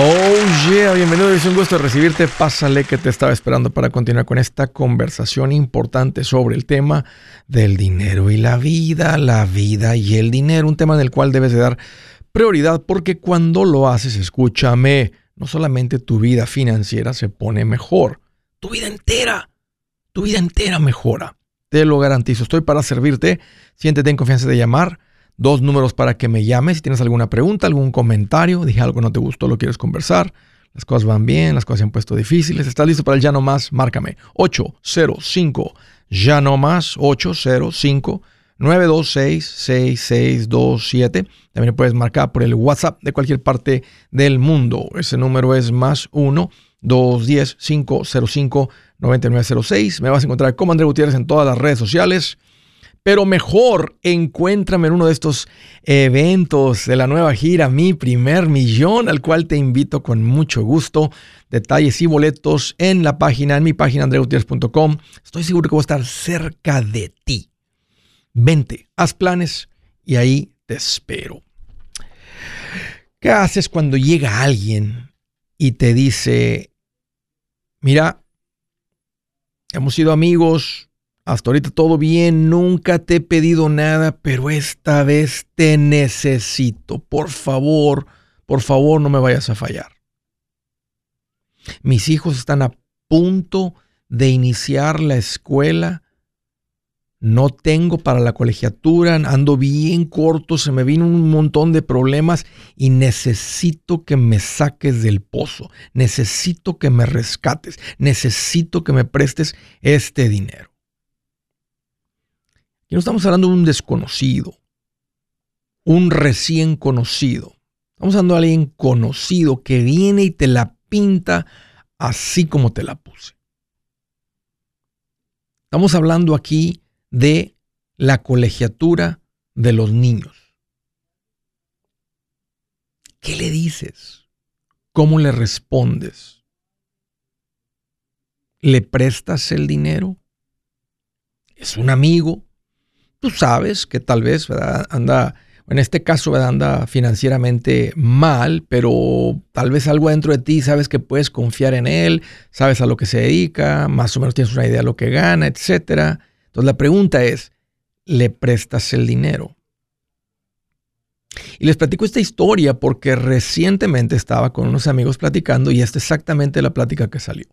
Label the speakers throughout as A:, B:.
A: Oh yeah, bienvenido, es un gusto recibirte. Pásale que te estaba esperando para continuar con esta conversación importante sobre el tema del dinero y la vida, la vida y el dinero, un tema en el cual debes de dar prioridad porque cuando lo haces, escúchame, no solamente tu vida financiera se pone mejor, tu vida entera, tu vida entera mejora. Te lo garantizo, estoy para servirte. Siéntete en confianza de llamar dos números para que me llames si tienes alguna pregunta, algún comentario, dije algo no te gustó, lo quieres conversar, las cosas van bien, las cosas se han puesto difíciles, estás listo para el ya no más, márcame 805 ya no más 805 926 6627. También puedes marcar por el WhatsApp de cualquier parte del mundo. Ese número es más 1 210 505 9906. Me vas a encontrar como André Gutiérrez en todas las redes sociales. Pero mejor, encuéntrame en uno de estos eventos de la nueva gira, Mi Primer Millón, al cual te invito con mucho gusto. Detalles y boletos en la página, en mi página, andreutierrez.com. Estoy seguro que voy a estar cerca de ti. Vente, haz planes y ahí te espero. ¿Qué haces cuando llega alguien y te dice, mira, hemos sido amigos, hasta ahorita todo bien, nunca te he pedido nada, pero esta vez te necesito. Por favor, por favor, no me vayas a fallar. Mis hijos están a punto de iniciar la escuela. No tengo para la colegiatura, ando bien corto, se me vino un montón de problemas y necesito que me saques del pozo, necesito que me rescates, necesito que me prestes este dinero. Y no estamos hablando de un desconocido, un recién conocido. Estamos hablando de alguien conocido que viene y te la pinta así como te la puse. Estamos hablando aquí de la colegiatura de los niños. ¿Qué le dices? ¿Cómo le respondes? ¿Le prestas el dinero? ¿Es un amigo? Tú sabes que tal vez anda, en este caso anda financieramente mal, pero tal vez algo dentro de ti sabes que puedes confiar en él, sabes a lo que se dedica, más o menos tienes una idea de lo que gana, etc. Entonces la pregunta es, ¿le prestas el dinero? Y les platico esta historia porque recientemente estaba con unos amigos platicando y esta es exactamente la plática que salió.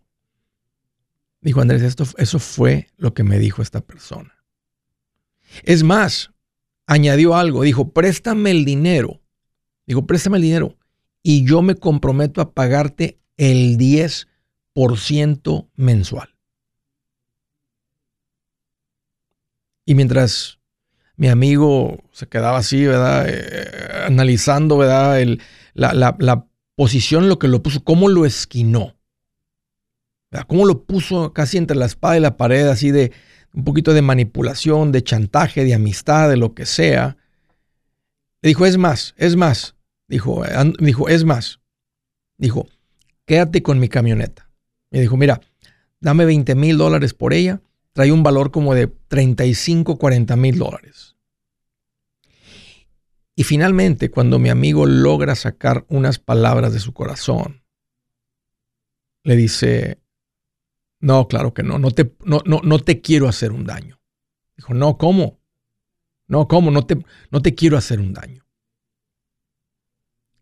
A: Dijo Andrés, esto, eso fue lo que me dijo esta persona. Es más, añadió algo, dijo, préstame el dinero. Dijo, préstame el dinero y yo me comprometo a pagarte el 10% mensual. Y mientras mi amigo se quedaba así, ¿verdad? Eh, analizando, ¿verdad? la, la, posición, lo que lo puso, cómo lo esquinó. ¿verdad? Cómo lo puso casi entre la espada y la pared, así de, un poquito de manipulación, de chantaje, de amistad, de lo que sea. Le dijo, es más, es más. Dijo, dijo, es más. Dijo, quédate con mi camioneta. Me dijo, mira, dame 20 mil dólares por ella. Trae un valor como de 35, 40 mil dólares. Y finalmente, cuando mi amigo logra sacar unas palabras de su corazón, le dice, no, claro que no. No te, no, no, te quiero hacer un daño. Dijo, no, ¿cómo? No, ¿cómo? No te, no te quiero hacer un daño.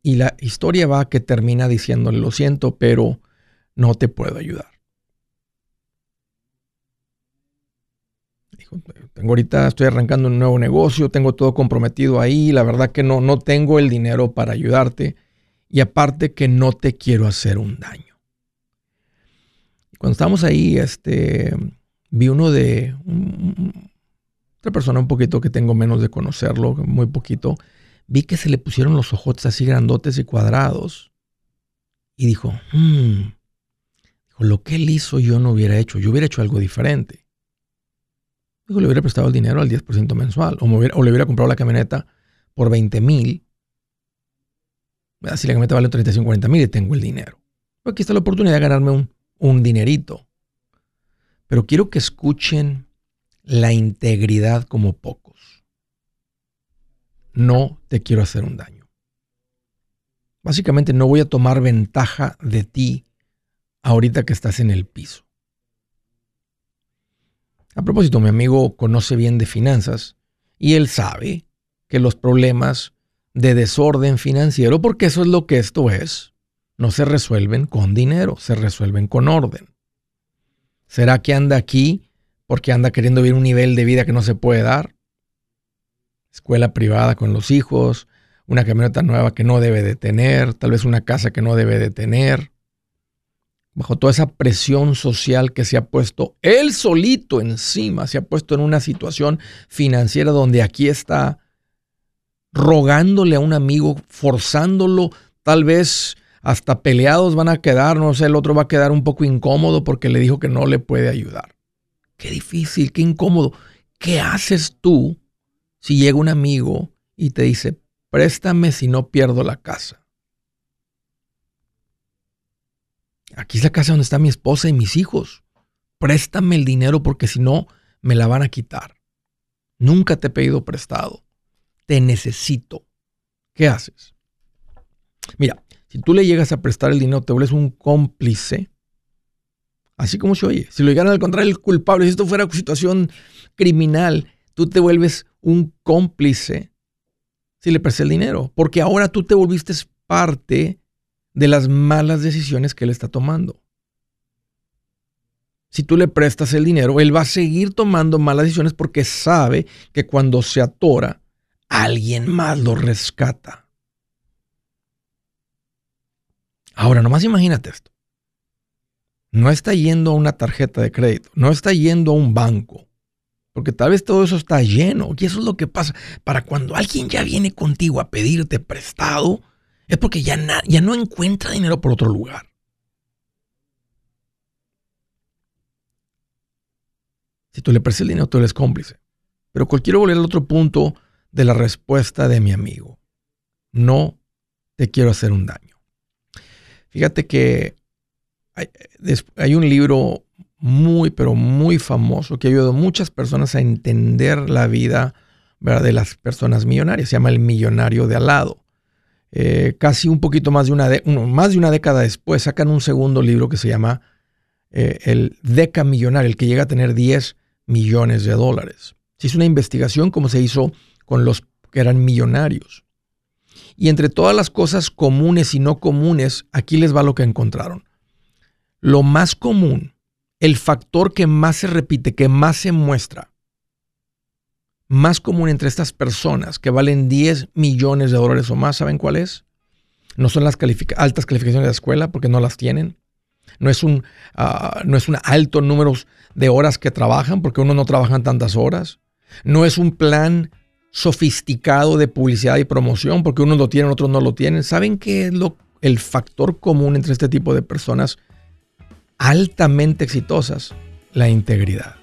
A: Y la historia va que termina diciéndole, lo siento, pero no te puedo ayudar. Dijo, tengo ahorita, estoy arrancando un nuevo negocio, tengo todo comprometido ahí, la verdad que no, no tengo el dinero para ayudarte y aparte que no te quiero hacer un daño. Cuando estábamos ahí, este, vi uno de otra persona un poquito que tengo menos de conocerlo, muy poquito. Vi que se le pusieron los ojos así grandotes y cuadrados. Y dijo, hmm, lo que él hizo yo no hubiera hecho, yo hubiera hecho algo diferente. Dijo, le hubiera prestado el dinero al 10% mensual, o, o, le hubiera comprado la camioneta por 20 mil. Si la camioneta vale 35, 40 mil y tengo el dinero. Aquí está la oportunidad de ganarme un un dinerito. Pero quiero que escuchen la integridad como pocos. No te quiero hacer un daño. Básicamente no voy a tomar ventaja de ti ahorita que estás en el piso. A propósito, mi amigo conoce bien de finanzas y él sabe que los problemas de desorden financiero, porque eso es lo que esto es, no se resuelven con dinero, se resuelven con orden. ¿Será que anda aquí porque anda queriendo vivir un nivel de vida que no se puede dar? Escuela privada con los hijos, una camioneta nueva que no debe de tener, tal vez una casa que no debe de tener. Bajo toda esa presión social que se ha puesto él solito encima, se ha puesto en una situación financiera donde aquí está rogándole a un amigo, forzándolo, tal vez hasta peleados van a quedar, no sé, el otro va a quedar un poco incómodo porque le dijo que no le puede ayudar. Qué difícil, qué incómodo. ¿Qué haces tú si llega un amigo y te dice, préstame si no pierdo la casa? Aquí es la casa donde está mi esposa y mis hijos. Préstame el dinero porque si no, me la van a quitar. Nunca te he pedido prestado. Te necesito. ¿Qué haces? Mira, si tú le llegas a prestar el dinero, te vuelves un cómplice. Así como se oye. Si lo llegaran al contrario el culpable, si esto fuera una situación criminal, tú te vuelves un cómplice si le prestas el dinero. Porque ahora tú te volviste parte de las malas decisiones que él está tomando. Si tú le prestas el dinero, él va a seguir tomando malas decisiones porque sabe que cuando se atora, alguien más lo rescata. Ahora, nomás imagínate esto. No está yendo a una tarjeta de crédito, no está yendo a un banco, porque tal vez todo eso está lleno. Y eso es lo que pasa. Para cuando alguien ya viene contigo a pedirte prestado, es porque ya, no encuentra dinero por otro lugar. Si tú le prestas el dinero, tú eres cómplice. Pero quiero volver al otro punto de la respuesta de mi amigo. No te quiero hacer un daño. Fíjate que hay, un libro muy, pero muy famoso que ha ayudado a muchas personas a entender la vida de las personas millonarias. Se llama El Millonario de al lado. Eh, casi un poquito más de, una más de una década después sacan un segundo libro que se llama eh, El Deca Millonario, el que llega a tener 10 millones de dólares. Se hizo una investigación como se hizo con los que eran millonarios. Y entre todas las cosas comunes y no comunes, aquí les va lo que encontraron. Lo más común, el factor que más se repite, que más se muestra, más común entre estas personas que valen 10 millones de dólares o más, ¿saben cuál es? No son las altas calificaciones de la escuela porque no las tienen. No es, un, ah, no es un alto número de horas que trabajan porque uno no trabaja tantas horas. No es un plan sofisticado de publicidad y promoción, porque unos lo tienen, otros no lo tienen. ¿Saben qué es lo, el factor común entre este tipo de personas altamente exitosas? La integridad.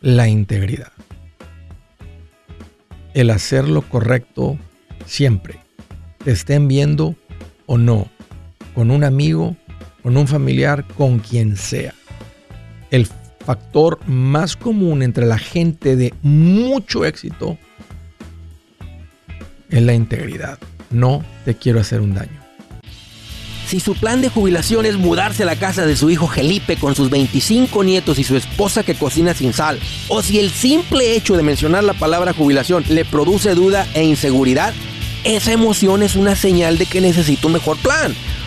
A: La integridad. El hacer lo correcto siempre. Te estén viendo o no. Con un amigo, con un familiar, con quien sea. El factor más común entre la gente de mucho éxito es la integridad. No te quiero hacer un daño.
B: Si su plan de jubilación es mudarse a la casa de su hijo Felipe con sus 25 nietos y su esposa que cocina sin sal, o si el simple hecho de mencionar la palabra jubilación le produce duda e inseguridad, esa emoción es una señal de que necesita un mejor plan.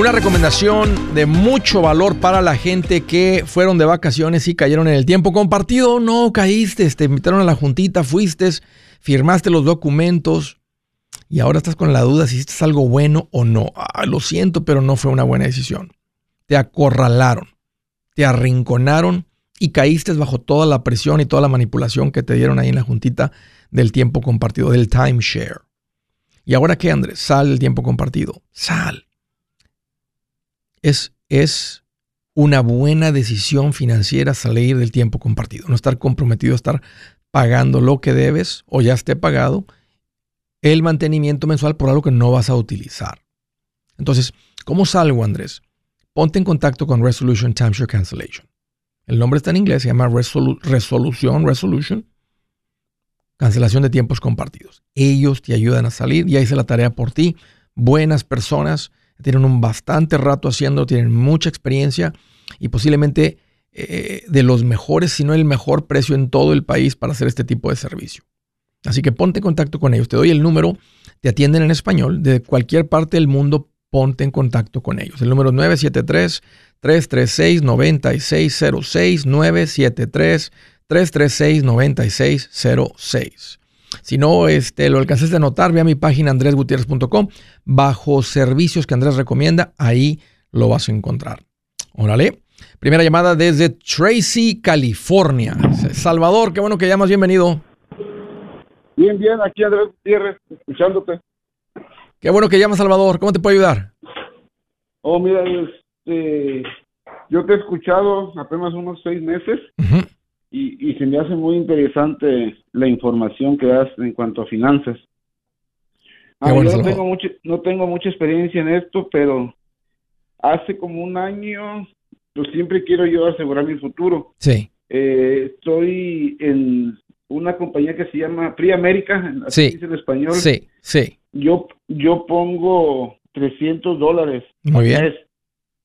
A: Una recomendación de mucho valor para la gente que fueron de vacaciones y cayeron en el tiempo compartido. No caíste, te invitaron a la juntita, fuiste, firmaste los documentos y ahora estás con la duda si hiciste algo bueno o no. Ah, lo siento, pero no fue una buena decisión. Te acorralaron, te arrinconaron y caíste bajo toda la presión y toda la manipulación que te dieron ahí en la juntita del tiempo compartido, del timeshare. ¿Y ahora qué, Andrés? Sal del tiempo compartido. Sal es, es una buena decisión financiera salir del tiempo compartido, no estar comprometido a estar pagando lo que debes o ya esté pagado el mantenimiento mensual por algo que no vas a utilizar. Entonces, ¿cómo salgo, Andrés? Ponte en contacto con Resolution Timeshare Cancellation. El nombre está en inglés, se llama Resolución, Resolution, cancelación de tiempos compartidos. Ellos te ayudan a salir, ya hice la tarea por ti. Buenas personas, tienen un bastante rato haciendo, tienen mucha experiencia y posiblemente eh, de los mejores, si no el mejor precio en todo el país para hacer este tipo de servicio. Así que ponte en contacto con ellos. Te doy el número, te atienden en español. De cualquier parte del mundo, ponte en contacto con ellos. El número 973-336-9606. 973-336-9606. Si no este, lo alcanzaste a notar, ve a mi página andresgutierrez.com. Bajo servicios que Andrés recomienda, ahí lo vas a encontrar. Órale. Primera llamada desde Tracy, California. Salvador, qué bueno que llamas, bienvenido.
C: Bien, bien, aquí Andrés Gutiérrez, escuchándote.
A: Qué bueno que llamas, Salvador. ¿Cómo te puedo ayudar?
C: Oh, mira, este, yo te he escuchado apenas unos seis meses y, se me hace muy interesante la información que das en cuanto a finanzas. Ah, yo no tengo, mucho, no tengo mucha experiencia en esto, pero hace como un año, pues siempre quiero yo asegurar mi futuro.
A: Sí.
C: Eh, estoy en una compañía que se llama Pri América, así en español.
A: Sí, sí.
C: Yo, yo pongo 300 dólares
A: Muy bien.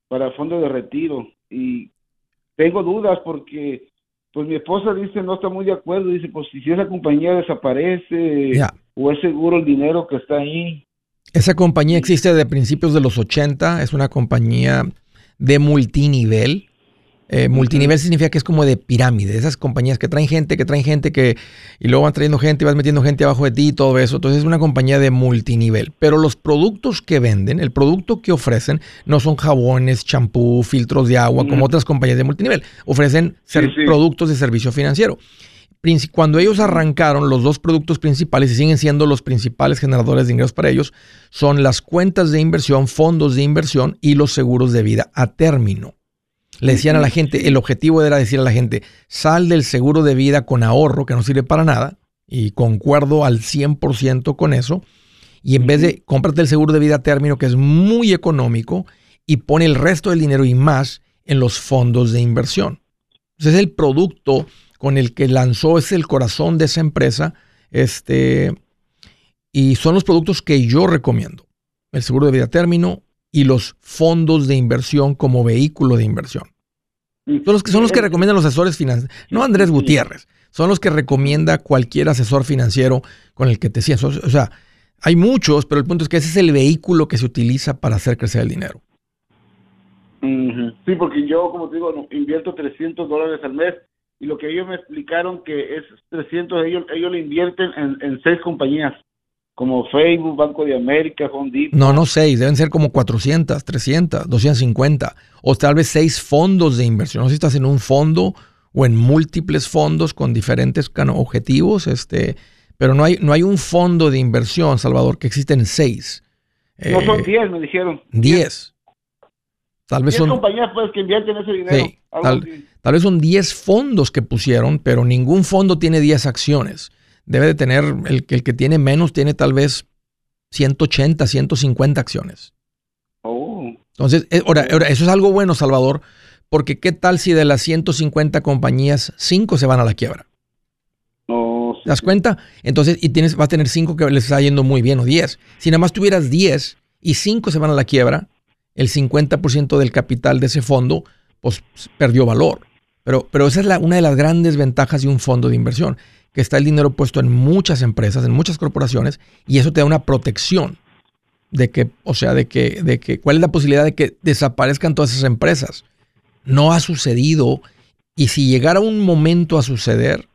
C: para fondo de retiro y tengo dudas porque pues mi esposa dice no está muy de acuerdo, dice pues si esa compañía desaparece o es seguro el dinero que está ahí.
A: Esa compañía existe de principios de los 80, es una compañía de multinivel eh, multinivel significa que es como de pirámide, esas compañías que traen gente, que traen gente, que y luego van trayendo gente y vas metiendo gente abajo de ti y todo eso. Entonces es una compañía de multinivel. Pero los productos que venden, el producto que ofrecen, no son jabones, champú, filtros de agua, como otras compañías de multinivel. Ofrecen productos de servicio financiero. Cuando ellos arrancaron, los dos productos principales, y siguen siendo los principales generadores de ingresos para ellos, son las cuentas de inversión, fondos de inversión y los seguros de vida a término. Le decían a la gente, el objetivo era decir a la gente, sal del seguro de vida con ahorro, que no sirve para nada, y concuerdo al 100% con eso, y en vez de cómprate el seguro de vida a término, que es muy económico, y pone el resto del dinero y más en los fondos de inversión. Entonces, el producto con el que lanzó, es el corazón de esa empresa, este, y son los productos que yo recomiendo. El seguro de vida a término, y los fondos de inversión como vehículo de inversión. Son los que, son los que recomiendan los asesores financieros. No Andrés Gutiérrez. Son los que recomienda cualquier asesor financiero con el que te sientas. O sea, hay muchos, pero el punto es que ese es el vehículo que se utiliza para hacer crecer el dinero.
C: Sí, porque yo, como te digo, invierto 300 dólares al mes y lo que ellos me explicaron que es 300, ellos, ellos lo invierten en, en seis compañías, como Facebook, Banco de América, Home.
A: No, no seis, deben ser como 400, 300, 250, o tal vez seis fondos de inversión. No sé si estás en un fondo o en múltiples fondos con diferentes objetivos, este, pero no hay, no hay un fondo de inversión, Salvador, que existen seis.
C: No son 10, eh, me dijeron.
A: 10. Tal vez son
C: compañías pues, que invierten ese dinero.
A: Sí, tal, vez son 10 fondos que pusieron, pero ningún fondo tiene 10 acciones. Debe de tener, el, el que tiene menos tiene tal vez 180, 150 acciones.
C: Oh.
A: Entonces, eh, ahora, ahora, eso es algo bueno, Salvador, porque ¿qué tal si de las 150 compañías, 5 se van a la quiebra?
C: No.
A: ¿Te das cuenta? Entonces, y tienes, vas a tener 5 que les está yendo muy bien o 10. Si nada más tuvieras 10 y 5 se van a la quiebra, el 50% del capital de ese fondo pues perdió valor. Pero, pero esa es la, una de las grandes ventajas de un fondo de inversión, que está el dinero puesto en muchas empresas, en muchas corporaciones, y eso te da una protección de que, o sea, de que, de que, ¿cuál es la posibilidad de que desaparezcan todas esas empresas? No ha sucedido, y si llegara un momento a suceder,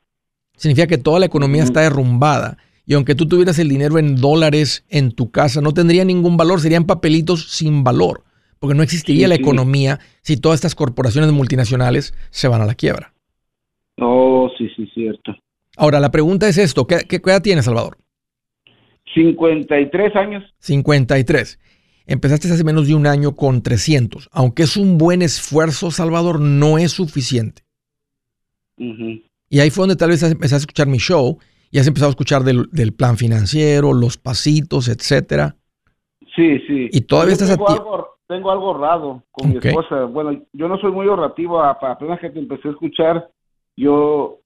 A: significa que toda la economía está derrumbada, y aunque tú tuvieras el dinero en dólares en tu casa, no tendría ningún valor, serían papelitos sin valor porque no existiría la economía si todas estas corporaciones multinacionales se van a la quiebra.
C: Oh, sí, sí, cierto.
A: Ahora, la pregunta es esto, ¿qué, qué edad tienes, Salvador?
C: 53 años.
A: 53. Empezaste hace menos de un año con 300. Aunque es un buen esfuerzo, Salvador, no es suficiente. Y ahí fue donde tal vez empezaste a escuchar mi show y has empezado a escuchar del, del plan financiero, los pasitos, etcétera.
C: Sí, sí.
A: Y todavía estás a
C: tengo algo ahorrado con mi esposa. Bueno, yo no soy muy ahorrativo, apenas que te empecé a escuchar, yo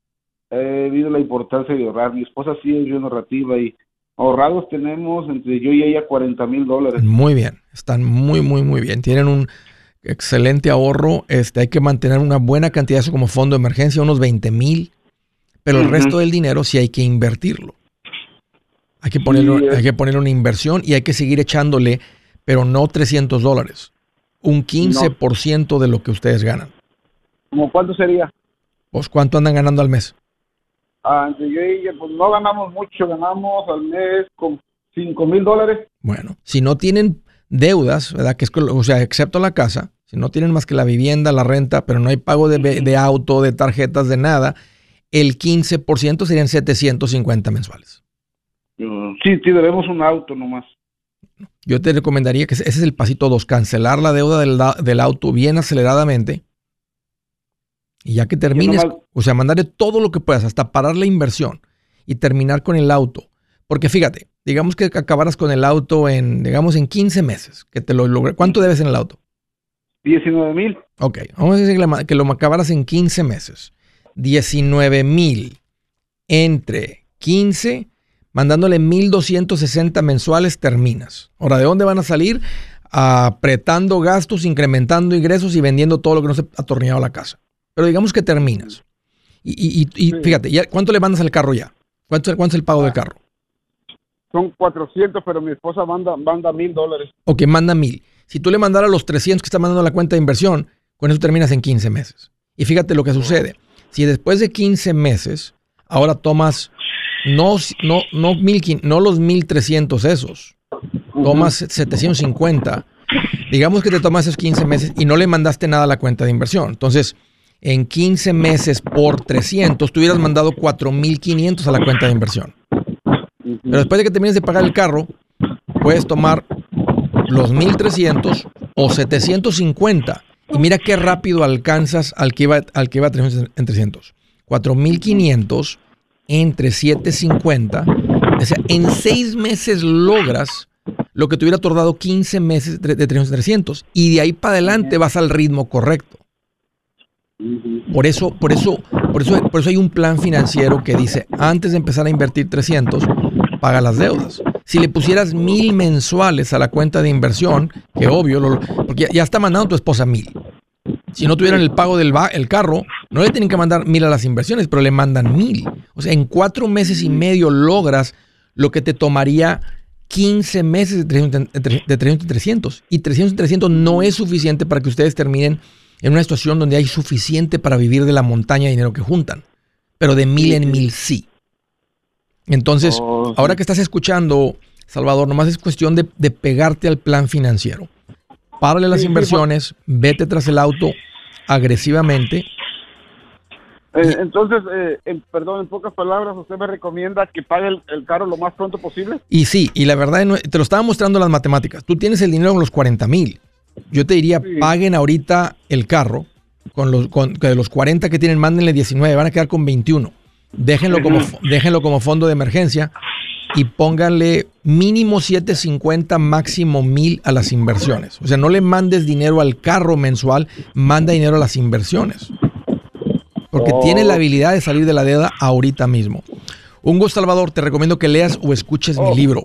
C: he visto la importancia de ahorrar. Mi esposa sí es bien ahorrativa y ahorrados tenemos entre yo y ella 40 mil dólares.
A: Muy bien, están muy, muy, muy bien. Tienen un excelente ahorro. Este, hay que mantener una buena cantidad de eso como fondo de emergencia, unos 20 mil, pero el resto del dinero sí hay que invertirlo. Hay que ponerlo, hay que poner una inversión y hay que seguir echándole pero no 300 dólares. Un 15% de lo que ustedes ganan.
C: ¿Cómo cuánto sería?
A: Pues cuánto andan ganando al mes.
C: Ah, yo y pues no ganamos mucho, ganamos al mes con 5 mil dólares.
A: Bueno, si no tienen deudas, ¿verdad? Que es, o sea, excepto la casa, si no tienen más que la vivienda, la renta, pero no hay pago de, de auto, de tarjetas, de nada, el 15% serían 750 mensuales.
C: Sí, sí, debemos un auto nomás.
A: Yo te recomendaría que ese es el pasito 2, cancelar la deuda del, auto bien aceleradamente. Y ya que termines, o sea, mandarle todo lo que puedas, hasta parar la inversión y terminar con el auto. Porque fíjate, digamos que acabaras con el auto en, digamos, en 15 meses, que te lo logre. ¿Cuánto debes en el auto?
C: 19 mil.
A: Ok, vamos a decir que lo acabaras en 15 meses. 19 mil entre 15 mandándole 1.260 mensuales, terminas. Ahora, ¿de dónde van a salir? Apretando gastos, incrementando ingresos y vendiendo todo lo que no se ha atornillado a la casa. Pero digamos que terminas. Y, fíjate, ¿cuánto le mandas al carro ya? ¿Cuánto, es el pago del carro?
C: Son 400, pero mi esposa manda, manda mil dólares.
A: Ok, manda mil. Si tú le mandaras los 300 que está mandando a la cuenta de inversión, con eso terminas en 15 meses. Y fíjate lo que sucede. Si después de 15 meses, ahora tomas no, no, no, mil, no los 1300 esos. Tomas 750. Digamos que te tomas esos 15 meses y no le mandaste nada a la cuenta de inversión. Entonces, en 15 meses por 300, tú hubieras mandado 4500 a la cuenta de inversión. Pero después de que termines de pagar el carro, puedes tomar los 1300 o 750. Y mira qué rápido alcanzas al que iba, al que iba en 300. 4500 entre 750. O sea, en seis meses logras lo que te hubiera tardado 15 meses de 300 y de ahí para adelante vas al ritmo correcto. Por eso, por eso, por eso, por eso hay un plan financiero que dice, antes de empezar a invertir 300, paga las deudas. Si le pusieras mil mensuales a la cuenta de inversión, que obvio, porque ya, está mandando tu esposa mil. Si no tuvieran el pago del el carro, no le tienen que mandar mil a las inversiones, pero le mandan mil. O sea, en cuatro meses y medio logras lo que te tomaría 15 meses de 300, y 300. Y 300 y 300 no es suficiente para que ustedes terminen en una situación donde hay suficiente para vivir de la montaña de dinero que juntan, pero de mil en mil sí. Entonces, oh, ahora que estás escuchando, Salvador, nomás es cuestión de, pegarte al plan financiero. Párale las inversiones, vete tras el auto agresivamente.
C: Eh, entonces, eh, perdón, en pocas palabras, usted me recomienda que pague el, carro lo más pronto posible.
A: Y sí, y la verdad, te lo estaba mostrando las matemáticas. Tú tienes el dinero en los 40 mil. Yo te diría, paguen ahorita el carro. Con los, con, de los 40 que tienen, mándenle 19, van a quedar con 21. Déjenlo como, déjenlo como fondo de emergencia y pónganle mínimo 750, máximo 1000 a las inversiones. O sea, no le mandes dinero al carro mensual, manda dinero a las inversiones. Porque tiene la oh. habilidad de salir de la deuda ahorita mismo. Un gusto, Salvador. Te recomiendo que leas o escuches mi oh. libro.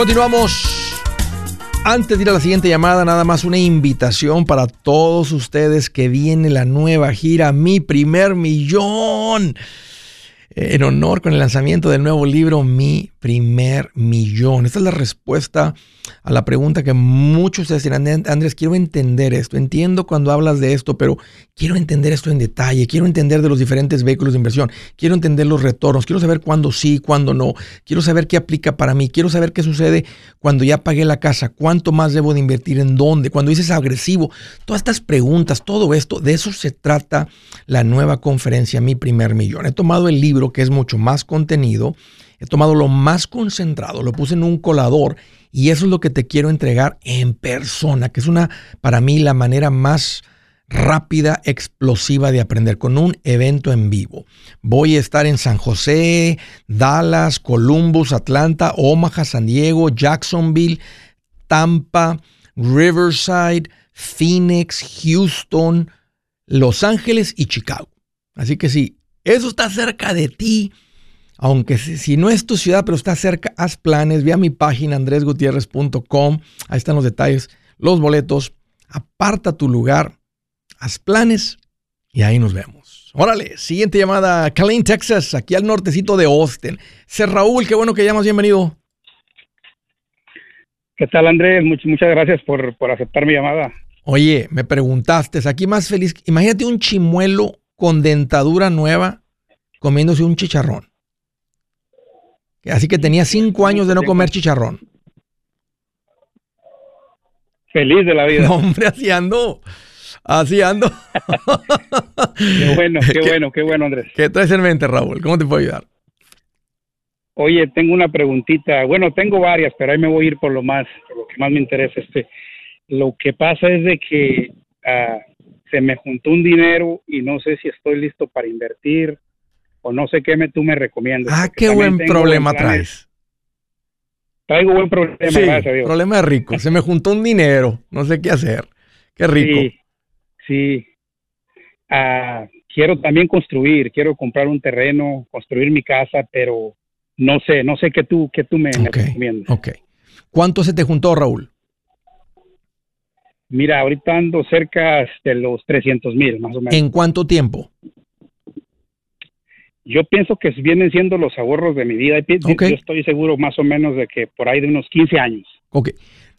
A: Continuamos. Antes de ir a la siguiente llamada, nada más una invitación para todos ustedes que viene la nueva gira Mi Primer Millón en honor con el lanzamiento del nuevo libro Mi primer millón. Esta es la respuesta a la pregunta que muchos ustedes dirán, Andrés, quiero entender esto. Entiendo cuando hablas de esto, pero quiero entender esto en detalle. Quiero entender de los diferentes vehículos de inversión. Quiero entender los retornos. Quiero saber cuándo sí, cuándo no. Quiero saber qué aplica para mí. Quiero saber qué sucede cuando ya pagué la casa. Cuánto más debo de invertir en dónde. Cuando dices agresivo. Todas estas preguntas, todo esto, de eso se trata la nueva conferencia Mi primer millón. He tomado el libro que es mucho más contenido He tomado lo más concentrado, lo puse en un colador y eso es lo que te quiero entregar en persona, que es una, para mí, la manera más rápida, explosiva de aprender con un evento en vivo. Voy a estar en San José, Dallas, Columbus, Atlanta, Omaha, San Diego, Jacksonville, Tampa, Riverside, Phoenix, Houston, Los Ángeles y Chicago. Así que si eso está cerca de ti, aunque si, no es tu ciudad, pero está cerca, haz planes, ve a mi página andresgutierrez.com, ahí están los detalles, los boletos, aparta tu lugar, haz planes y ahí nos vemos. Órale, siguiente llamada, Killeen, Texas, aquí al nortecito de Austin. Ser Raúl, qué bueno que llamas, bienvenido.
D: ¿Qué tal, Andrés? muchas gracias por, por aceptar mi llamada.
A: Oye, me preguntaste, aquí más feliz, imagínate un chimuelo con dentadura nueva comiéndose un chicharrón. Así que tenía cinco años de no comer chicharrón.
D: Feliz de la vida.
A: No, hombre, así ando. Así ando.
D: qué bueno, qué, bueno, qué bueno, Andrés.
A: ¿Qué traes en mente, Raúl? ¿Cómo te puedo ayudar?
D: Oye, tengo una preguntita. Bueno, tengo varias, pero ahí me voy a ir por lo más, por lo que más me interesa. Este, lo que pasa es de que ah, se me juntó un dinero y no sé si estoy listo para invertir o no sé qué me, tú me recomiendas.
A: Ah, qué buen problema traes.
D: Traigo buen problema, gracias Dios.
A: Problema rico. Se me juntó un dinero, no sé qué hacer. Qué rico.
D: Sí, sí. Ah, quiero también construir, quiero comprar un terreno, construir mi casa, pero no sé, no sé qué tú, qué tú me, recomiendas.
A: Ok. ¿Cuánto se te juntó, Raúl?
D: Mira, ahorita ando cerca de los 300 mil, más o menos.
A: ¿En cuánto tiempo?
D: Yo pienso que vienen siendo los ahorros de mi vida. Yo estoy seguro más o menos de que por ahí de unos 15 años.
A: Ok.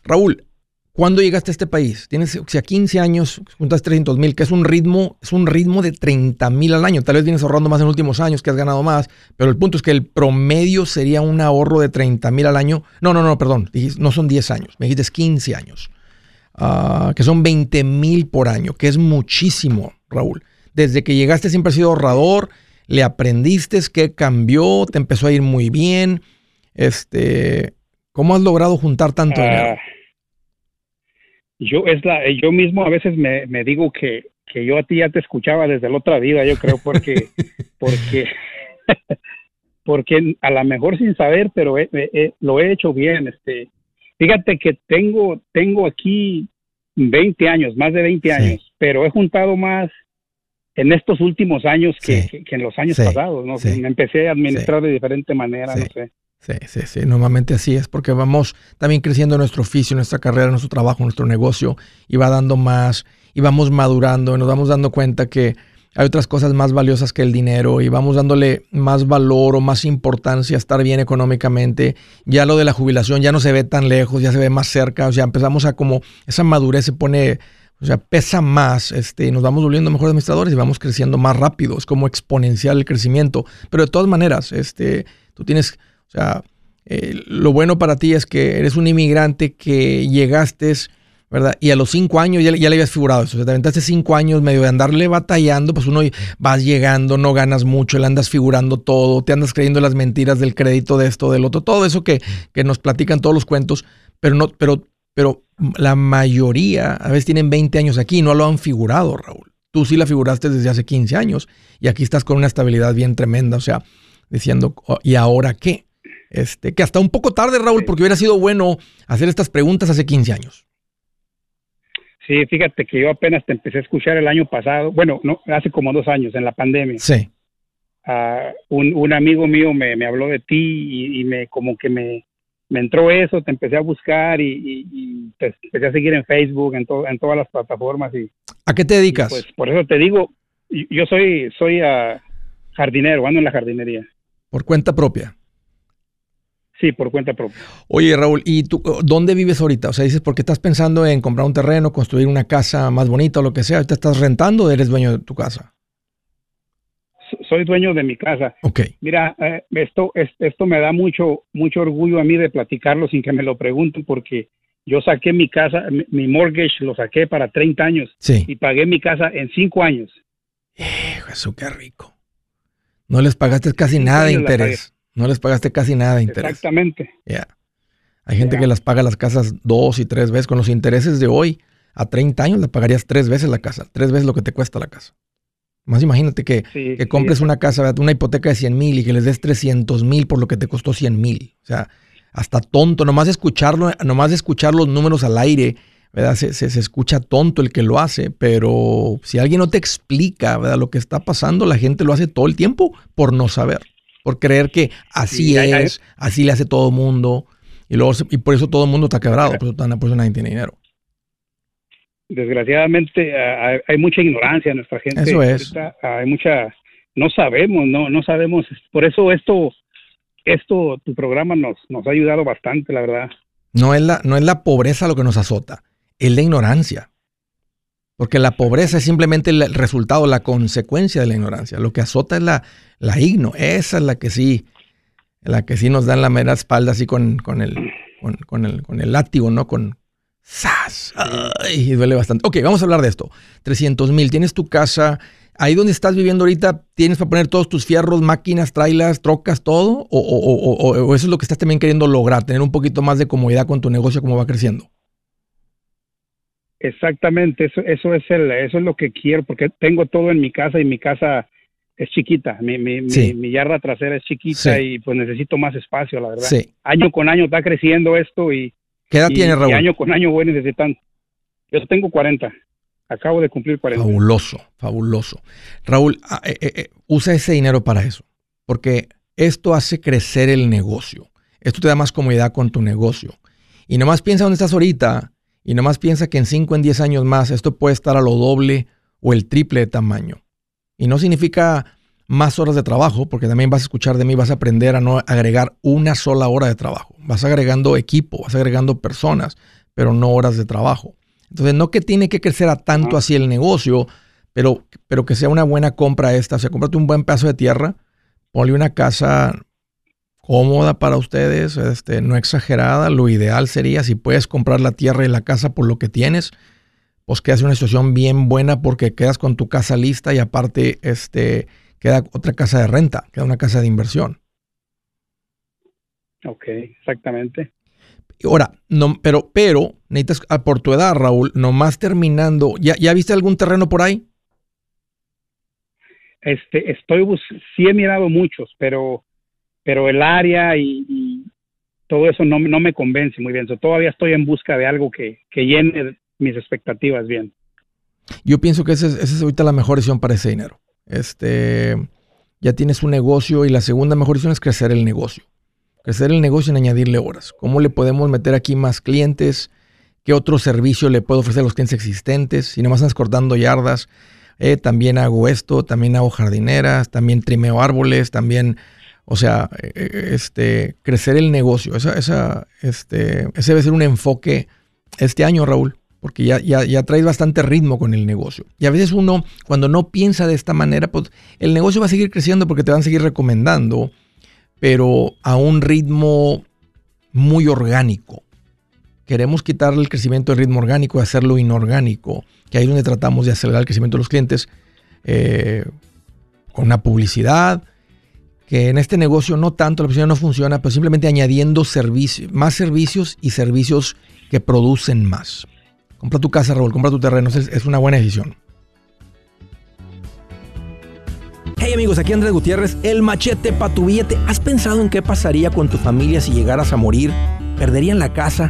A: Raúl, ¿cuándo llegaste a este país? Tienes, o sea, 15 años, juntas 300 mil, que es un ritmo, es un ritmo de 30 mil al año. Tal vez vienes ahorrando más en los últimos años, que has ganado más, pero el punto es que el promedio sería un ahorro de 30 mil al año. No, no, no, perdón, no son 10 años, me dijiste 15 años, ah, que son 20 mil por año, que es muchísimo, Raúl. Desde que llegaste siempre has sido ahorrador, le aprendiste, qué cambió, te empezó a ir muy bien. Este, ¿Cómo has logrado juntar tanto dinero? Ah,
D: yo, es la, yo mismo a veces me, digo que, yo a ti ya te escuchaba desde la otra vida, yo creo, porque, porque, porque a lo mejor sin saber, pero lo he hecho bien. Este, fíjate que tengo, tengo aquí 20 años, más de 20 años, pero he juntado más en estos últimos años que, en los años pasados, ¿no? Me empecé a administrar de diferente manera, no sé.
A: Sí, sí, sí. Normalmente así es porque vamos también creciendo nuestro oficio, nuestra carrera, nuestro trabajo, nuestro negocio y va dando más y vamos madurando y nos vamos dando cuenta que hay otras cosas más valiosas que el dinero y vamos dándole más valor o más importancia a estar bien económicamente. Ya lo de la jubilación ya no se ve tan lejos, ya se ve más cerca, o sea, empezamos a como esa madurez se pone, o sea, pesa más, este, nos vamos volviendo mejores administradores y vamos creciendo más rápido, es como exponencial el crecimiento, pero de todas maneras, este, tú tienes o sea, eh, lo bueno para ti es que eres un inmigrante que llegaste, ¿verdad? Y a los cinco años ya, le habías figurado eso. O sea, te aventaste cinco años medio de andarle batallando, pues uno vas llegando, no ganas mucho, le andas figurando todo, te andas creyendo las mentiras del crédito de esto, del otro, todo eso que, que nos platican todos los cuentos, pero no, pero, pero la mayoría a veces tienen 20 años aquí y no lo han figurado, Raúl. Tú sí la figuraste desde hace 15 años y aquí estás con una estabilidad bien tremenda, o sea, diciendo, oh, ¿y ahora qué? Este, que hasta un poco tarde, Raúl, porque hubiera sido bueno hacer estas preguntas hace 15 años.
D: Sí, fíjate que yo apenas te empecé a escuchar el año pasado, bueno, no, hace como dos años, en la pandemia.
A: Sí.
D: Uh, un, amigo mío me, habló de ti y, me como que me, me, entró eso, te empecé a buscar y, te empecé a seguir en Facebook, en, en todas las plataformas. Y,
A: ¿A qué te dedicas?
D: Pues por eso te digo, yo soy, soy uh, jardinero, ando en la jardinería.
A: ¿Por cuenta propia?
D: Sí, por cuenta propia.
A: Oye, Raúl, ¿y tú dónde vives ahorita? O sea, dices, porque estás pensando en comprar un terreno, construir una casa más bonita o lo que sea. ¿Te estás rentando o eres dueño de tu casa?
D: Soy dueño de mi casa.
A: Ok.
D: Mira, eh, esto, esto me da mucho, mucho orgullo a mí de platicarlo sin que me lo pregunten porque yo saqué mi casa, mi, mortgage lo saqué para 30 años.
A: Sí.
D: Y pagué mi casa en 5 años.
A: Eso qué rico. No les pagaste casi nada de interés. No les pagaste casi nada de interés.
D: Exactamente.
A: Ya. Hay gente que las paga las casas dos y tres veces. Con los intereses de hoy, a 30 años le pagarías tres veces la casa, tres veces lo que te cuesta la casa. Más imagínate que, que compres una casa, una hipoteca de 100 mil y que les des 300 mil por lo que te costó 100 mil. O sea, hasta tonto, nomás escucharlo, nomás escuchar los números al aire, ¿verdad? Se, se, escucha tonto el que lo hace, pero si alguien no te explica, ¿verdad? Lo que está pasando, la gente lo hace todo el tiempo por no saber por creer que así es, así le hace todo el mundo, y, luego, y por eso todo el mundo está quebrado, por eso, nadie tiene dinero.
D: Desgraciadamente hay, mucha ignorancia en nuestra gente.
A: Eso es.
D: hay mucha, no sabemos, no, no sabemos. Por eso esto, esto, tu programa nos, nos ha ayudado bastante, la verdad.
A: No es la, no es la pobreza lo que nos azota, es la ignorancia. Porque la pobreza es simplemente el resultado, la consecuencia de la ignorancia. Lo que azota es la, la igno. Esa es la que sí, la que sí nos da en la mera espalda así con, con, el, con, el, con el látigo, ¿no? Con ¡zas! Ay, duele bastante. Ok, vamos a hablar de esto. 300 mil. Tienes tu casa. Ahí donde estás viviendo ahorita, ¿tienes para poner todos tus fierros, máquinas, trailas, trocas, todo? O, o, o, eso es lo que estás también queriendo lograr? Tener un poquito más de comodidad con tu negocio como va creciendo.
D: Exactamente, eso, eso es el, eso es lo que quiero, porque tengo todo en mi casa y mi casa es chiquita, mi, mi, mi, yarda trasera es chiquita y pues necesito más espacio, la verdad. Año con año está creciendo esto y...
A: ¿Qué edad tiene Raúl?
D: año con año voy necesitando. Yo tengo 40, acabo de cumplir 40.
A: Fabuloso, fabuloso. Raúl, ah, eh, eh, eh, usa ese dinero para eso, porque esto hace crecer el negocio. Esto te da más comodidad con tu negocio. Y nomás piensa dónde estás ahorita y nomás piensa que en 5, en 10 años más esto puede estar a lo doble o el triple de tamaño. Y no significa más horas de trabajo, porque también vas a escuchar de mí, vas a aprender a no agregar una sola hora de trabajo. Vas agregando equipo, vas agregando personas, pero no horas de trabajo. Entonces, no que tiene que crecer a tanto así el negocio, pero, pero que sea una buena compra esta. O sea, cómprate un buen pedazo de tierra, ponle una casa cómoda para ustedes, este, no exagerada. Lo ideal sería si puedes comprar la tierra y la casa por lo que tienes, pues quedas en una situación bien buena porque quedas con tu casa lista y aparte este, queda otra casa de renta, queda una casa de inversión.
D: Ok, exactamente.
A: Ahora, no, pero, pero, necesitas, ah, por tu edad, Raúl, nomás terminando, ¿ya, ¿ya viste algún terreno por ahí?
D: Este, estoy, sí he mirado muchos, pero, pero el área y, todo eso no, no, me convence muy bien. todavía estoy en busca de algo que, que llene mis expectativas bien.
A: Yo pienso que esa es, esa es ahorita la mejor decisión para ese dinero. Este, ya tienes un negocio y la segunda mejor decisión es crecer el negocio. Crecer el negocio en añadirle horas. ¿Cómo le podemos meter aquí más clientes? ¿Qué otro servicio le puedo ofrecer a los clientes existentes? Si nomás estás cortando yardas, eh, también hago esto, también hago jardineras, también trimeo árboles, también, o sea, eh, eh, este, crecer el negocio. Esa, esa, este, ese debe ser un enfoque este año, Raúl porque ya, ya, ya traes bastante ritmo con el negocio. Y a veces uno, cuando no piensa de esta manera, pues el negocio va a seguir creciendo porque te van a seguir recomendando, pero a un ritmo muy orgánico. Queremos quitarle el crecimiento del ritmo orgánico y hacerlo inorgánico, que ahí es donde tratamos de acelerar el crecimiento de los clientes eh, con una publicidad, que en este negocio no tanto, la publicidad no funciona, pero simplemente añadiendo servicios, más servicios y servicios que producen más. Compra tu casa, Raúl, compra tu terreno, es, una buena decisión.
B: Hey amigos, aquí Andrés Gutiérrez, el machete para tu billete. ¿Has pensado en qué pasaría con tu familia si llegaras a morir? ¿Perderían la casa?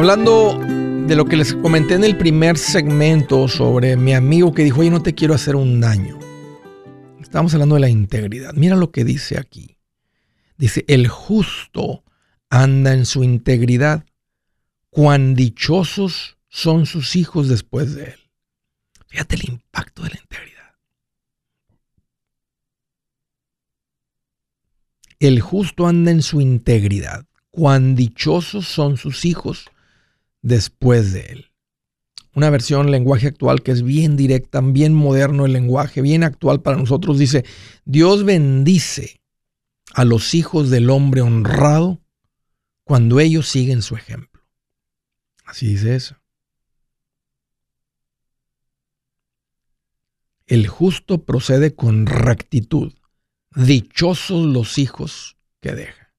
A: Hablando de lo que les comenté en el primer segmento sobre mi amigo que dijo, oye, no te quiero hacer un daño. Estamos hablando de la integridad. Mira lo que dice aquí. Dice, el justo anda en su integridad. Cuán dichosos son sus hijos después de él. Fíjate el impacto de la integridad. El justo anda en su integridad. Cuán dichosos son sus hijos después de él. Una versión lenguaje actual que es bien directa, bien moderno el lenguaje, bien actual para nosotros. Dice, Dios bendice a los hijos del hombre honrado cuando ellos siguen su ejemplo. Así dice eso. El justo procede con rectitud. Dichosos los hijos que deja.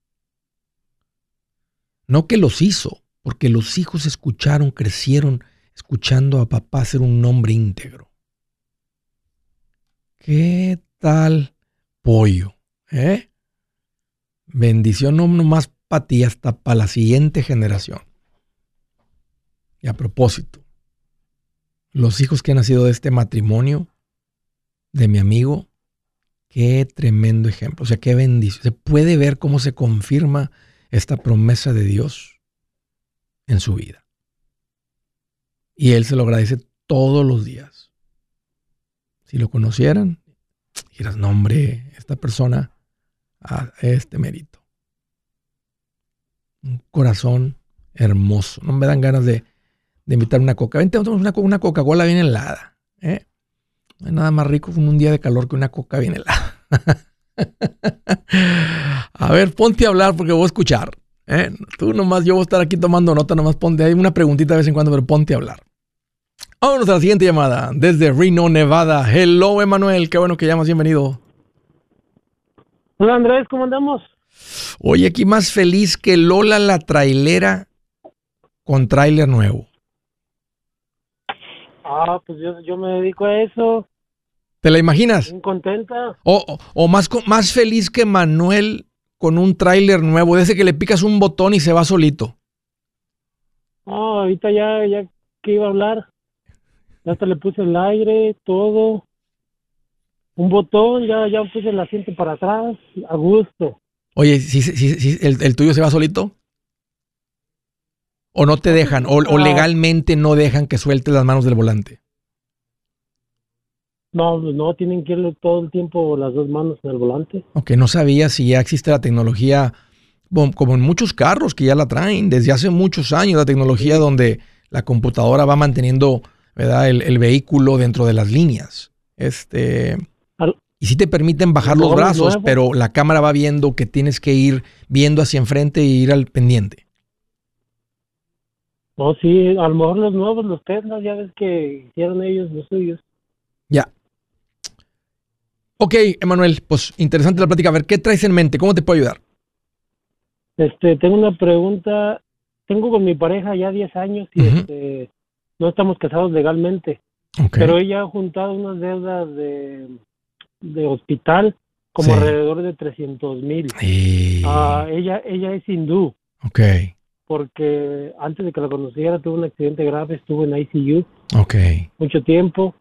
A: No que los hizo, porque los hijos escucharon, crecieron escuchando a papá ser un hombre íntegro. ¿Qué tal pollo? ¿Eh? Bendición no nomás para ti, hasta para la siguiente generación. Y a propósito, los hijos que han nacido de este matrimonio, de mi amigo, qué tremendo ejemplo. O sea, qué bendición. Se puede ver cómo se confirma esta promesa de Dios en su vida. Y Él se lo agradece todos los días. Si lo conocieran, dirás, no hombre, esta persona a este mérito. Un corazón Hermoso. No me dan ganas de, de invitar una coca. Vente, una, una Coca-Cola bien helada. ¿eh? No hay nada más rico con un día de calor que una coca bien helada. a ver, ponte a hablar porque voy a escuchar. ¿Eh? Tú nomás, yo voy a estar aquí tomando nota, nomás ponte. Hay una preguntita de vez en cuando, pero ponte a hablar. Vámonos a la siguiente llamada desde Reno, Nevada. Hello, Emanuel. Qué bueno que llamas. Bienvenido.
E: Hola, Andrés. ¿Cómo andamos?
A: Oye, aquí más feliz que Lola la trailera con trailer nuevo.
E: Ah, pues yo, me dedico a eso.
A: ¿Te la imaginas?
E: contenta.
A: O, o, más, más feliz que Manuel con un tráiler nuevo, de ese que le picas un botón y se va solito.
E: Oh, ahorita ya, ya que iba a hablar. Ya hasta le puse el aire, todo. Un botón, ya, ya puse el asiento para atrás, a gusto.
A: Oye, ¿si, si, el, el, tuyo se va solito? ¿O no te dejan? O, ¿O, legalmente no dejan que sueltes las manos del volante?
E: No, no, tienen que ir todo el tiempo las dos manos en el volante.
A: Ok, no sabía si ya existe la tecnología, como en muchos carros que ya la traen, desde hace muchos años, la tecnología donde la computadora va manteniendo ¿verdad? El, vehículo dentro de las líneas. Este, y sí te permiten bajar los brazos, pero la cámara va viendo que tienes que ir viendo hacia enfrente e ir al pendiente.
E: No, sí, a lo mejor los nuevos, los Tesla, ya ves que hicieron ellos los suyos.
A: Ya, Ok, Emanuel, pues interesante la plática. A ver, ¿qué traes en mente? ¿Cómo te puedo ayudar?
E: Este, tengo una pregunta. Tengo con mi pareja ya 10 años y este, no estamos casados legalmente. Pero ella ha juntado unas deudas de, de hospital como alrededor de 300 mil. Ah, ella, ella es hindú.
A: Ok.
E: Porque antes de que la conociera tuvo un accidente grave, estuvo en ICU.
A: Ok.
E: Mucho tiempo.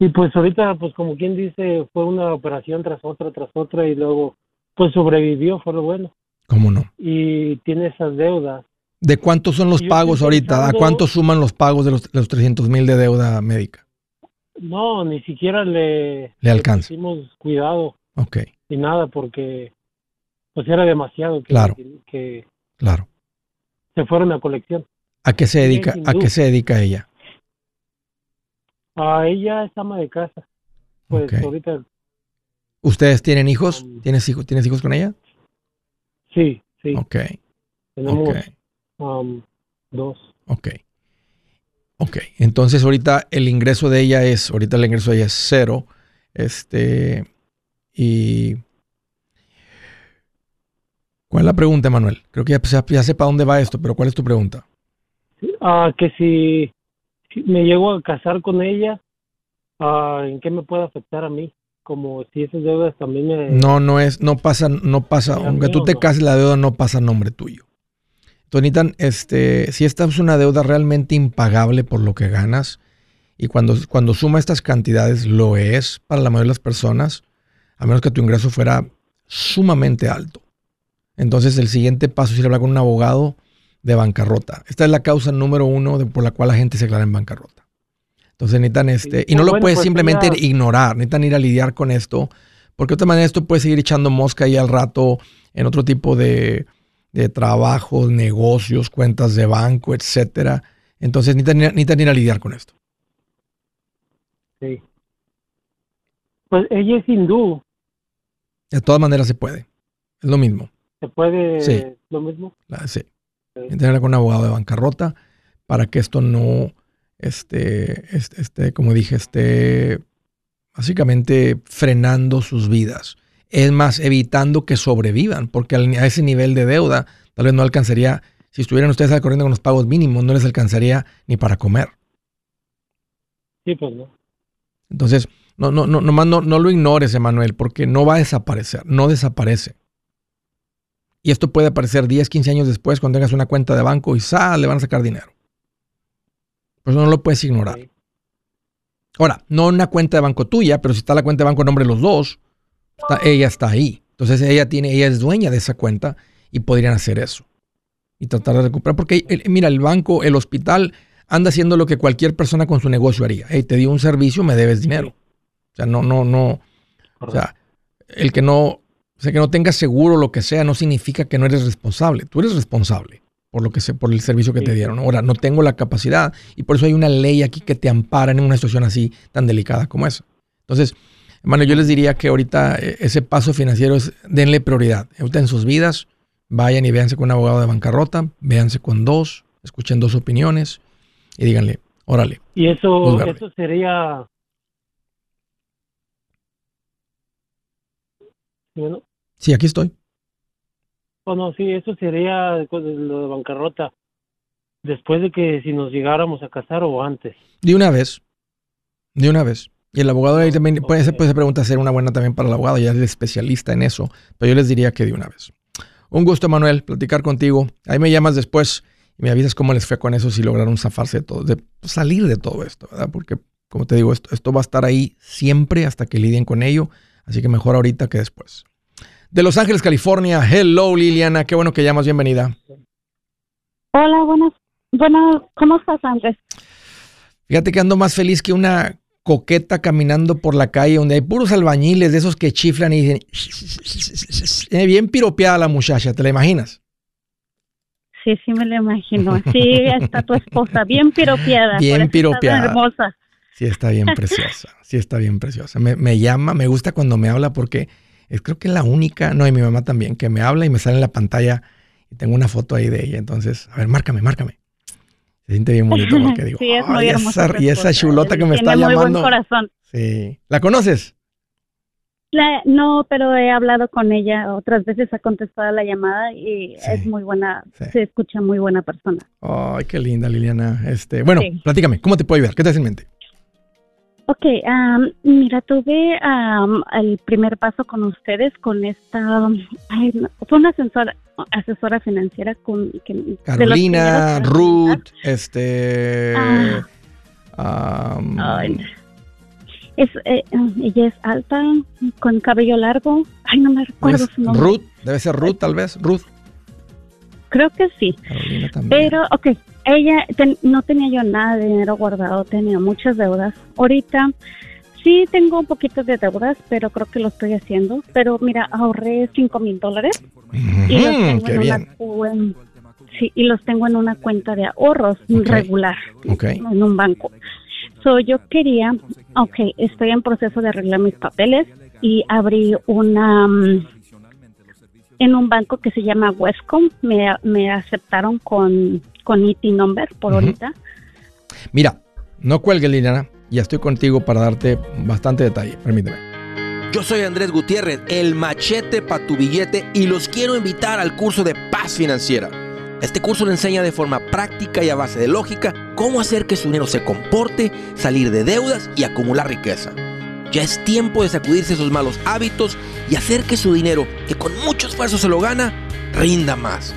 E: Y pues ahorita, pues como quien dice, fue una operación tras otra, tras otra y luego, pues sobrevivió, fue lo bueno.
A: ¿Cómo no?
E: Y tiene esas deudas.
A: ¿De cuántos son los pagos ahorita? ¿A cuánto suman los pagos de los, los 300 mil de deuda médica?
E: No, ni siquiera le,
A: le alcanza.
E: hicimos cuidado.
A: Ok.
E: Ni nada, porque pues era demasiado que,
A: claro.
E: que,
A: claro.
E: se fueron a colección.
A: ¿A qué se dedica, a qué se dedica ella?
E: Ah, ella es ama de casa. Pues ahorita.
A: ¿Ustedes tienen hijos? Um, ¿Tienes, hijos? ¿Tienes hijos con ella?
E: Sí, sí.
A: Ok.
E: Tenemos um, dos.
A: Ok. Ok. Entonces ahorita el ingreso de ella es, ahorita el ingreso de ella es cero. Este. Y. ¿Cuál es la pregunta, Manuel? Creo que ya, ya, sé para dónde va esto, pero ¿cuál es tu pregunta?
E: Ah, que si me llego a casar con ella, uh, ¿en qué me puede afectar a mí? Como si esas deudas también me...
A: No, no es, no pasa, no pasa, aunque tú te cases la deuda no pasa a nombre tuyo. Tonitan, este, si esta es una deuda realmente impagable por lo que ganas, y cuando, cuando suma estas cantidades lo es para la mayoría de las personas, a menos que tu ingreso fuera sumamente alto. Entonces el siguiente paso es ir a hablar con un abogado de bancarrota. Esta es la causa número uno de, por la cual la gente se declara en bancarrota. Entonces necesitan este, y no lo puedes pues simplemente ignorar, necesitan ir a lidiar con esto, porque de otra manera esto puede seguir echando mosca ahí al rato en otro tipo de, de trabajos, negocios, cuentas de banco, etcétera. Entonces necesitan, ir a lidiar con esto.
E: Sí. Pues ella es hindú.
A: De todas maneras se puede. Es lo mismo.
E: ¿Se puede sí. lo mismo?
A: sí tener con un abogado de bancarrota para que esto no, esté, este, como dije, esté básicamente frenando sus vidas. Es más, evitando que sobrevivan, porque a ese nivel de deuda tal vez no alcanzaría, si estuvieran ustedes al corriendo con los pagos mínimos, no les alcanzaría ni para comer.
E: Sí, pues no.
A: Entonces, no, no, no, no, no lo ignores, Emanuel, porque no va a desaparecer, no desaparece. Y esto puede aparecer 10, 15 años después cuando tengas una cuenta de banco y ¡sal! le van a sacar dinero. Por eso no lo puedes ignorar. Ahora, no una cuenta de banco tuya, pero si está la cuenta de banco en nombre de los dos, ella está ahí. Entonces ella tiene, ella es dueña de esa cuenta y podrían hacer eso. Y tratar de recuperar. Porque mira, el banco, el hospital, anda haciendo lo que cualquier persona con su negocio haría. Hey, te dio un servicio, me debes dinero. O sea, no, no, no. O sea, el que no, o sea, que no tengas seguro lo que sea no significa que no eres responsable. Tú eres responsable. por lo que sé, por el servicio que te dieron. Ahora, no tengo la capacidad y por eso hay una ley aquí que te ampara en una situación así tan delicada como esa. Entonces, hermano, yo les diría que ahorita eh, ese paso financiero es denle prioridad. Ahorita en sus vidas, vayan y véanse con un abogado de bancarrota, véanse con dos, escuchen dos opiniones y díganle, órale.
E: Y eso, eso sería
A: Sí, aquí estoy.
E: Bueno, sí, eso sería lo de bancarrota. Después de que si nos llegáramos a casar o antes.
A: De una vez. De una vez. Y el abogado ahí también, puede ser, puede pregunta ser una buena también para el abogado, ya es especialista en eso, pero yo les diría que de una vez. Un gusto, Manuel, platicar contigo. Ahí me llamas después y me avisas cómo les fue con eso, si lograron zafarse de todo, de salir de todo esto, ¿verdad? Porque, como te digo, esto, esto va a estar ahí siempre hasta que lidien con ello, así que mejor ahorita que después de Los Ángeles, California. Hello, Liliana. Qué bueno que llamas. Bienvenida.
F: Hola, buenas. Bueno, ¿cómo estás, Andrés?
A: Fíjate que ando más feliz que una coqueta caminando por la calle donde hay puros albañiles de esos que chiflan y dicen, eh, bien piropeada la muchacha, ¿te la imaginas?
F: Sí, sí me la imagino. Sí, está tu esposa, bien piropeada.
A: Bien piropeada. hermosa. Sí, está bien preciosa. Sí, está bien preciosa. Me, me llama, me gusta cuando me habla porque es creo que es la única, no, y mi mamá también, que me habla y me sale en la pantalla y tengo una foto ahí de ella. Entonces, a ver, márcame, márcame. Se siente bien bonito porque digo, sí, es muy esa, y esa chulota que me está muy llamando. Buen corazón. Sí. ¿La conoces?
F: no, pero he hablado con ella otras veces, ha contestado la llamada y es muy buena, se escucha muy buena persona.
A: Ay, qué linda, Liliana. Este, bueno, platícame, ¿cómo te puedo ayudar? ¿Qué te hace en mente?
F: Ok, mira, tuve el primer paso con ustedes con esta, fue una asesora, asesora financiera con
A: Carolina, Ruth, este,
F: es, eh, ella es alta, con cabello largo, ay no me recuerdo su nombre.
A: Ruth, debe ser Ruth tal vez, Ruth.
F: Creo que sí. Carolina también. Pero, ok, ella no tenía yo nada de dinero guardado, tenía muchas deudas. Ahorita sí tengo un poquito de deudas, pero creo que lo estoy haciendo. Pero mira, ahorré 5 mil dólares y los tengo en una sí, y los tengo en una cuenta de ahorros regular en un banco. So, yo quería, ok, estoy en proceso de arreglar mis papeles y abrí una mm, en un banco que se llama Westcom. Me, me aceptaron con con IT e number por ahorita.
A: Mira, no cuelgue, Liliana. Ya estoy contigo para darte bastante detalle. Permíteme.
B: Yo soy Andrés Gutiérrez, el machete para tu billete, y los quiero invitar al curso de paz financiera. Este curso le enseña de forma práctica y a base de lógica cómo hacer que su dinero se comporte, salir de deudas y acumular riqueza. Ya es tiempo de sacudirse esos malos hábitos y hacer que su dinero, que con mucho esfuerzo se lo gana, rinda más.